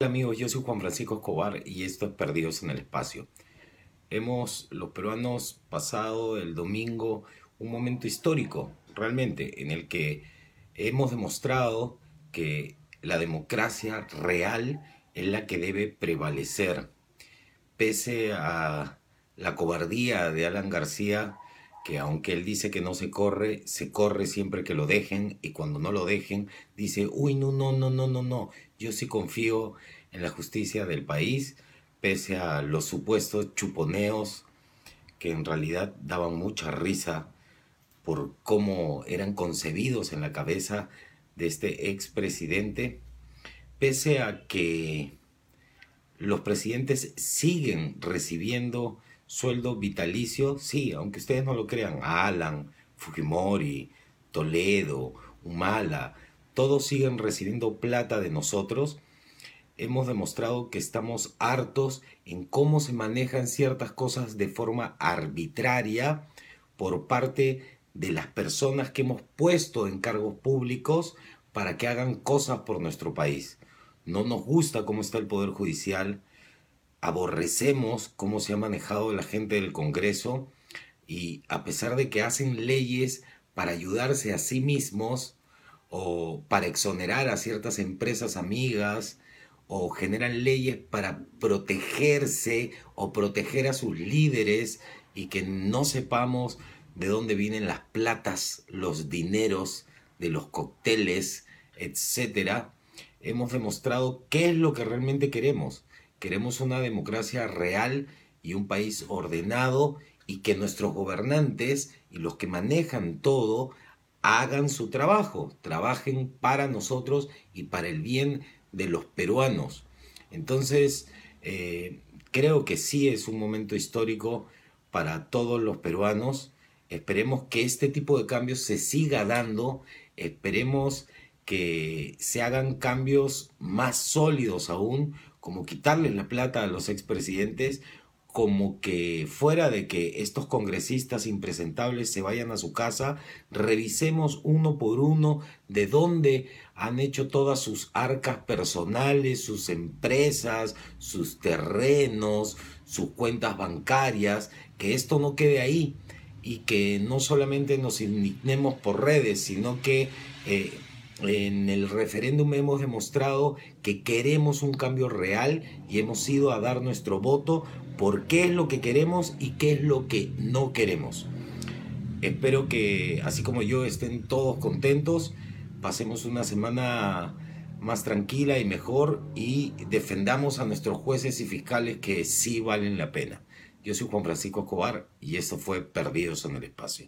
Hola amigos, yo soy Juan Francisco Escobar y esto es Perdidos en el Espacio. Hemos, los peruanos, pasado el domingo un momento histórico, realmente, en el que hemos demostrado que la democracia real es la que debe prevalecer. Pese a la cobardía de Alan García, que aunque él dice que no se corre, se corre siempre que lo dejen y cuando no lo dejen dice, uy, no, no, no, no, no, no, yo sí confío en la justicia del país, pese a los supuestos chuponeos que en realidad daban mucha risa por cómo eran concebidos en la cabeza de este expresidente, pese a que los presidentes siguen recibiendo sueldo vitalicio, sí, aunque ustedes no lo crean, Alan, Fujimori, Toledo, Humala, todos siguen recibiendo plata de nosotros, hemos demostrado que estamos hartos en cómo se manejan ciertas cosas de forma arbitraria por parte de las personas que hemos puesto en cargos públicos para que hagan cosas por nuestro país. No nos gusta cómo está el Poder Judicial, aborrecemos cómo se ha manejado la gente del Congreso y a pesar de que hacen leyes para ayudarse a sí mismos o para exonerar a ciertas empresas amigas o generan leyes para protegerse o proteger a sus líderes y que no sepamos de dónde vienen las platas, los dineros de los cócteles, etcétera, hemos demostrado qué es lo que realmente queremos Queremos una democracia real y un país ordenado y que nuestros gobernantes y los que manejan todo hagan su trabajo, trabajen para nosotros y para el bien de los peruanos. Entonces, eh, creo que sí es un momento histórico para todos los peruanos. Esperemos que este tipo de cambios se siga dando, esperemos que se hagan cambios más sólidos aún, como quitarles la plata a los expresidentes, como que fuera de que estos congresistas impresentables se vayan a su casa, revisemos uno por uno de dónde han hecho todas sus arcas personales, sus empresas, sus terrenos, sus cuentas bancarias, que esto no quede ahí y que no solamente nos indignemos por redes, sino que eh, en el referéndum hemos demostrado que queremos un cambio real y hemos ido a dar nuestro voto por qué es lo que queremos y qué es lo que no queremos. Espero que, así como yo, estén todos contentos, pasemos una semana más tranquila y mejor y defendamos a nuestros jueces y fiscales que sí valen la pena. Yo soy Juan Francisco Escobar y esto fue Perdidos en el Espacio.